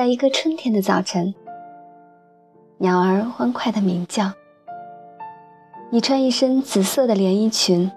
在一个春天的早晨，鸟儿欢快的鸣叫。你穿一身紫色的连衣裙，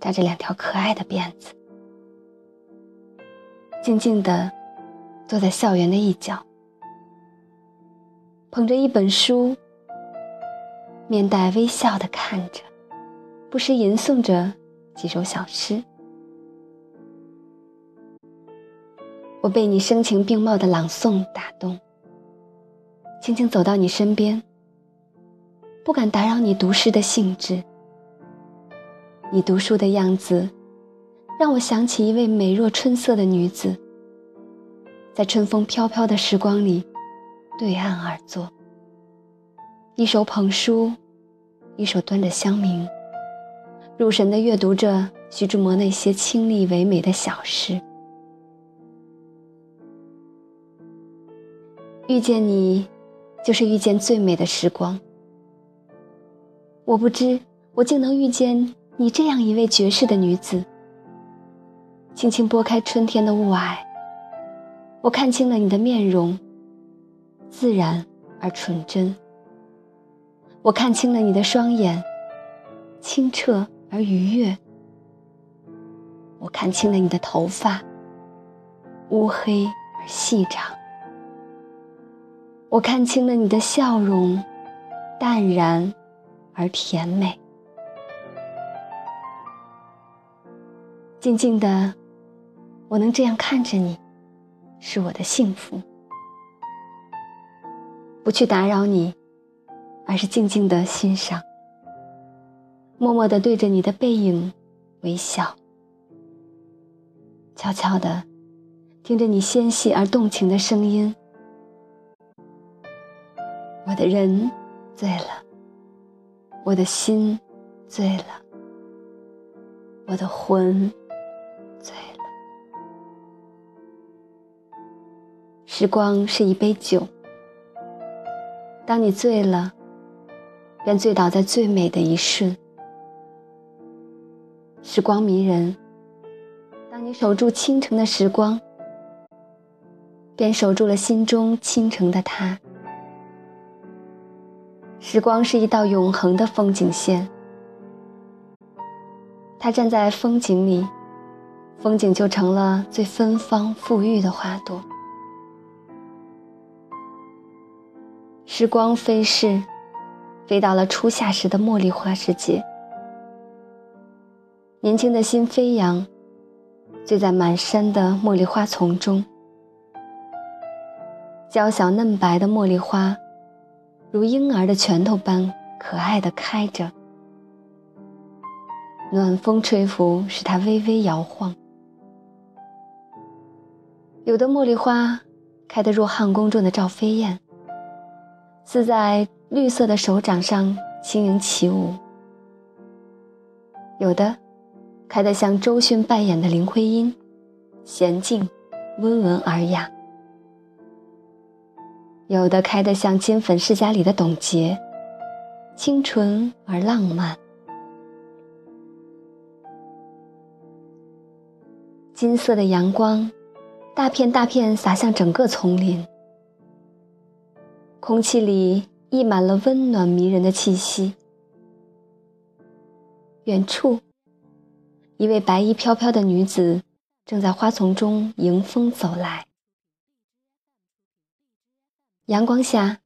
扎着两条可爱的辫子，静静地坐在校园的一角，捧着一本书，面带微笑地看着，不时吟诵着几首小诗。我被你声情并茂的朗诵打动，轻轻走到你身边，不敢打扰你读诗的兴致。你读书的样子，让我想起一位美若春色的女子，在春风飘飘的时光里，对岸而坐，一手捧书，一手端着香茗，入神地阅读着徐志摩那些清丽唯美的小诗。遇见你，就是遇见最美的时光。我不知我竟能遇见你这样一位绝世的女子。轻轻拨开春天的雾霭，我看清了你的面容，自然而纯真。我看清了你的双眼，清澈而愉悦。我看清了你的头发，乌黑而细长。我看清了你的笑容，淡然而甜美。静静的，我能这样看着你，是我的幸福。不去打扰你，而是静静的欣赏，默默的对着你的背影微笑，悄悄的听着你纤细而动情的声音。我的人醉了，我的心醉了，我的魂醉了。时光是一杯酒，当你醉了，便醉倒在最美的一瞬。时光迷人，当你守住倾城的时光，便守住了心中倾城的他。时光是一道永恒的风景线，他站在风景里，风景就成了最芬芳馥郁的花朵。时光飞逝，飞到了初夏时的茉莉花世界，年轻的心飞扬，醉在满山的茉莉花丛中，娇小嫩白的茉莉花。如婴儿的拳头般可爱的开着，暖风吹拂，使它微微摇晃。有的茉莉花开得若汉宫中的赵飞燕，似在绿色的手掌上轻盈起舞；有的开得像周迅扮演的林徽因，娴静、温文尔雅。有的开得像《金粉世家》里的董洁，清纯而浪漫。金色的阳光，大片大片洒向整个丛林，空气里溢满了温暖迷人的气息。远处，一位白衣飘飘的女子正在花丛中迎风走来。阳光下，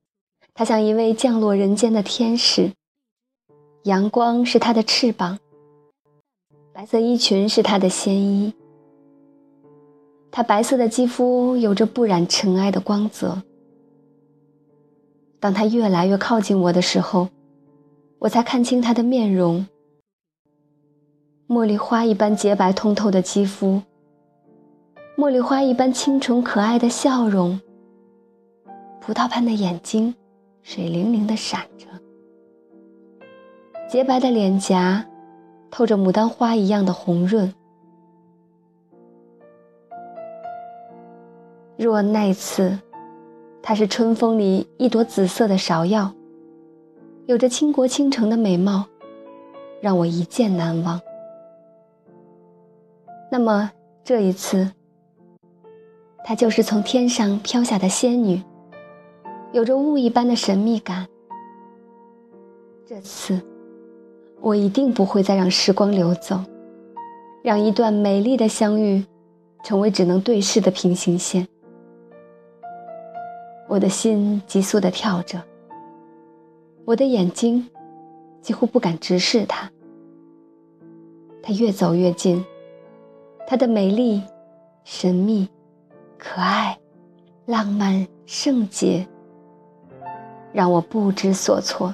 她像一位降落人间的天使。阳光是她的翅膀，白色衣裙是她的仙衣。她白色的肌肤有着不染尘埃的光泽。当她越来越靠近我的时候，我才看清她的面容。茉莉花一般洁白通透的肌肤，茉莉花一般清纯可爱的笑容。葡萄般的眼睛，水灵灵的闪着；洁白的脸颊，透着牡丹花一样的红润。若那次，她是春风里一朵紫色的芍药，有着倾国倾城的美貌，让我一见难忘。那么这一次，她就是从天上飘下的仙女，有着雾一般的神秘感。这次，我一定不会再让时光流走，让一段美丽的相遇，成为只能对视的平行线。我的心急速地跳着，我的眼睛几乎不敢直视他。他越走越近，他的美丽、神秘、可爱、浪漫、圣洁，让我不知所措。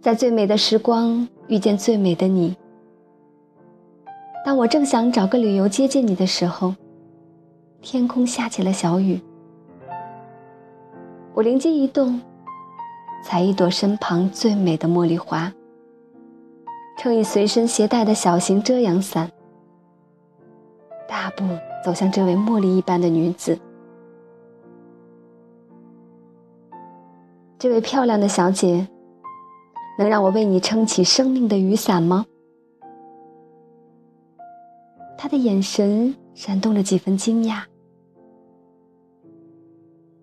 在最美的时光遇见最美的你。当我正想找个理由接近你的时候，天空下起了小雨。我灵机一动，采一朵身旁最美的茉莉花，撑以随身携带的小型遮阳伞，大步走向这位茉莉一般的女子。这位漂亮的小姐，能让我为你撑起生命的雨伞吗？她的眼神闪动着几分惊讶。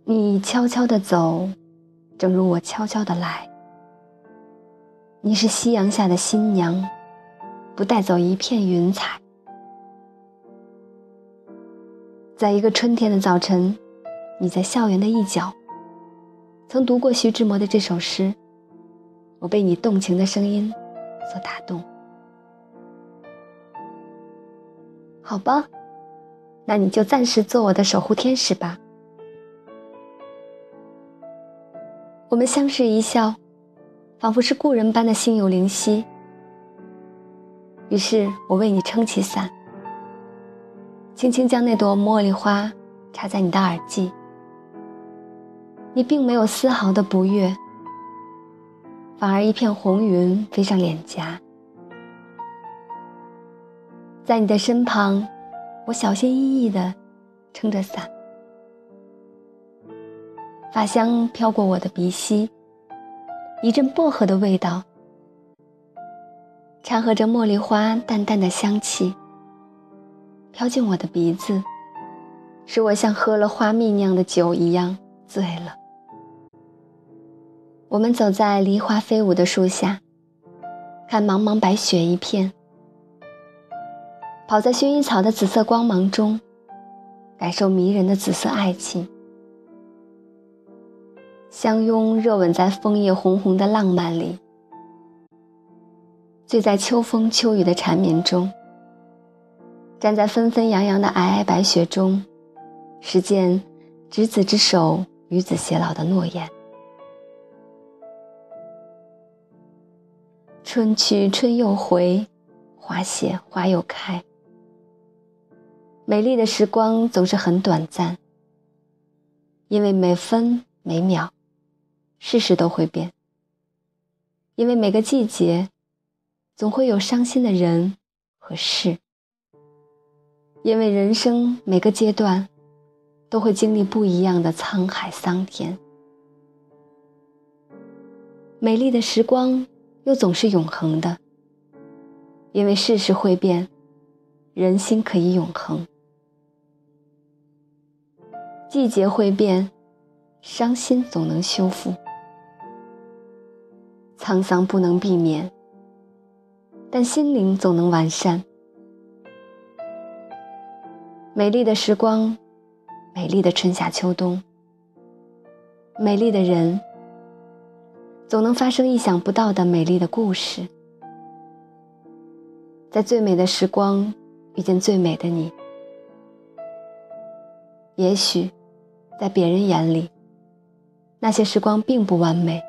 你悄悄的走，正如我悄悄的来。你是夕阳下的新娘，不带走一片云彩。在一个春天的早晨，你在校园的一角，曾读过徐志摩的这首诗，我被你动情的声音所打动。好吧，那你就暂时做我的守护天使吧。我们相视一笑，仿佛是故人般的心有灵犀。于是我为你撑起伞，轻轻将那朵茉莉花插在你的耳际。你并没有丝毫的不悦，反而一片红云飞上脸颊。在你的身旁，我小心翼翼地撑着伞，发香飘过我的鼻息，一阵薄荷的味道，掺和着茉莉花淡淡的香气，飘进我的鼻子，使我像喝了花蜜酿的酒一样醉了。我们走在梨花飞舞的树下，看茫茫白雪一片。跑在薰衣草的紫色光芒中，感受迷人的紫色爱情，相拥热吻在枫叶红红的浪漫里，醉在秋风秋雨的缠绵中，站在纷纷扬扬的皑皑白雪中，实践执子之手与子偕老的诺言。春去春又回，花谢花又开。美丽的时光总是很短暂，因为每分每秒，事事都会变。因为每个季节，总会有伤心的人和事。因为人生每个阶段，都会经历不一样的沧海桑田。美丽的时光又总是永恒的，因为世事会变，人心可以永恒。季节会变，伤心总能修复，沧桑不能避免，但心灵总能完善。美丽的时光，美丽的春夏秋冬，美丽的人，总能发生意想不到的美丽的故事。在最美的时光遇见最美的你，也许。在别人眼里，那些时光并不完美。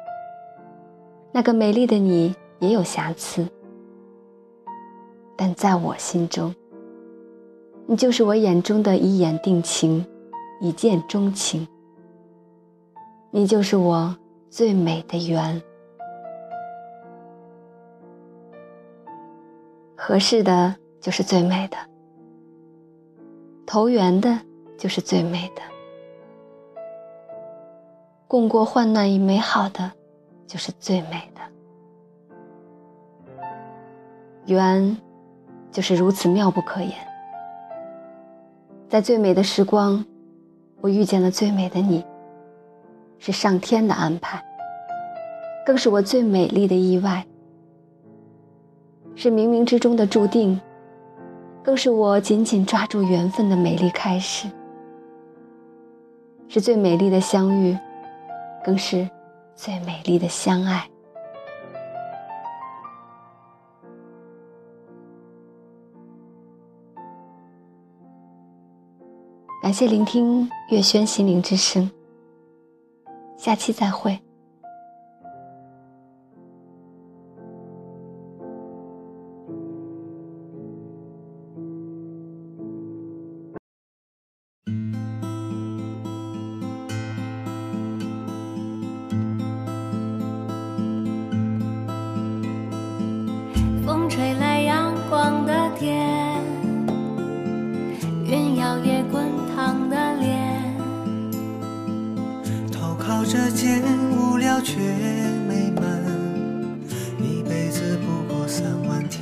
那个美丽的你也有瑕疵，但在我心中，你就是我眼中的一眼定情，一见钟情。你就是我最美的缘，合适的就是最美的，投缘的就是最美的。共过患难与美好的，就是最美的缘，就是如此妙不可言。在最美的时光，我遇见了最美的你，是上天的安排，更是我最美丽的意外，是冥冥之中的注定，更是我紧紧抓住缘分的美丽开始，是最美丽的相遇，更是最美丽的相爱。感谢聆听月轩心灵之声，下期再会。风吹来阳光的天，云摇曳滚。这间无聊却美满，一辈子不过三万天。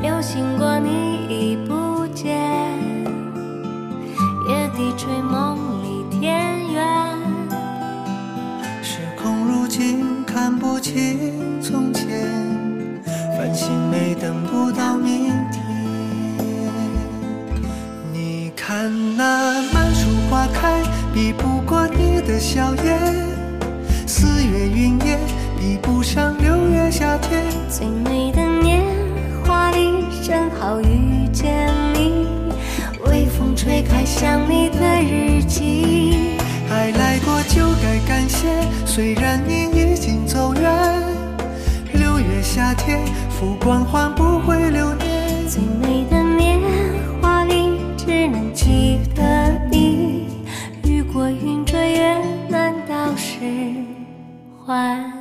流星过你已不见，夜低垂梦里天远。时空如今看不清笑颜；四月云烟，比不上六月夏天。最美的年华里，正好遇见你。微风吹开想你的日记。爱来过就该感谢，虽然你已经走远。六月夏天，浮光换不回流年。最美的年 hoa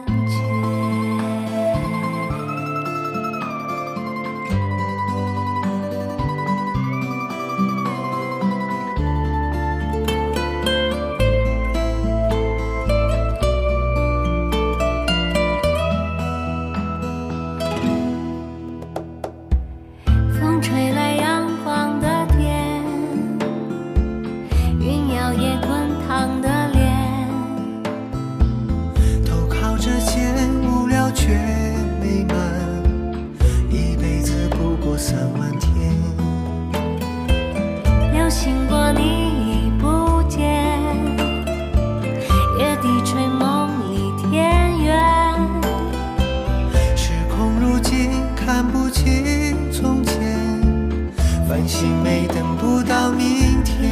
心？没等不到明天，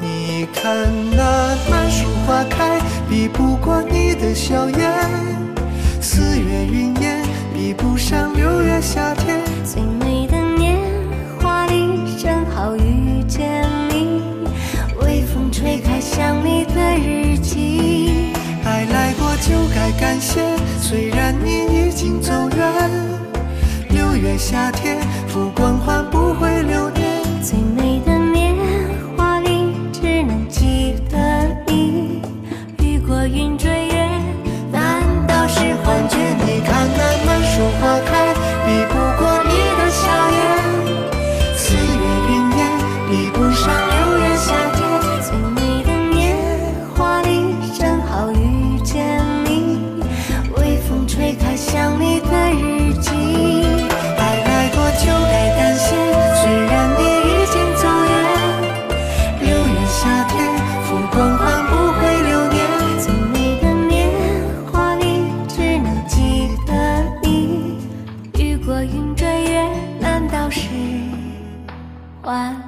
你看那满树花开，比不过你的笑颜；四月云烟，比不上六月夏天。最美的年华里，正好遇见你。微风吹开想你的日记。爱来过就该感谢，虽然你已经走远。六月夏天，花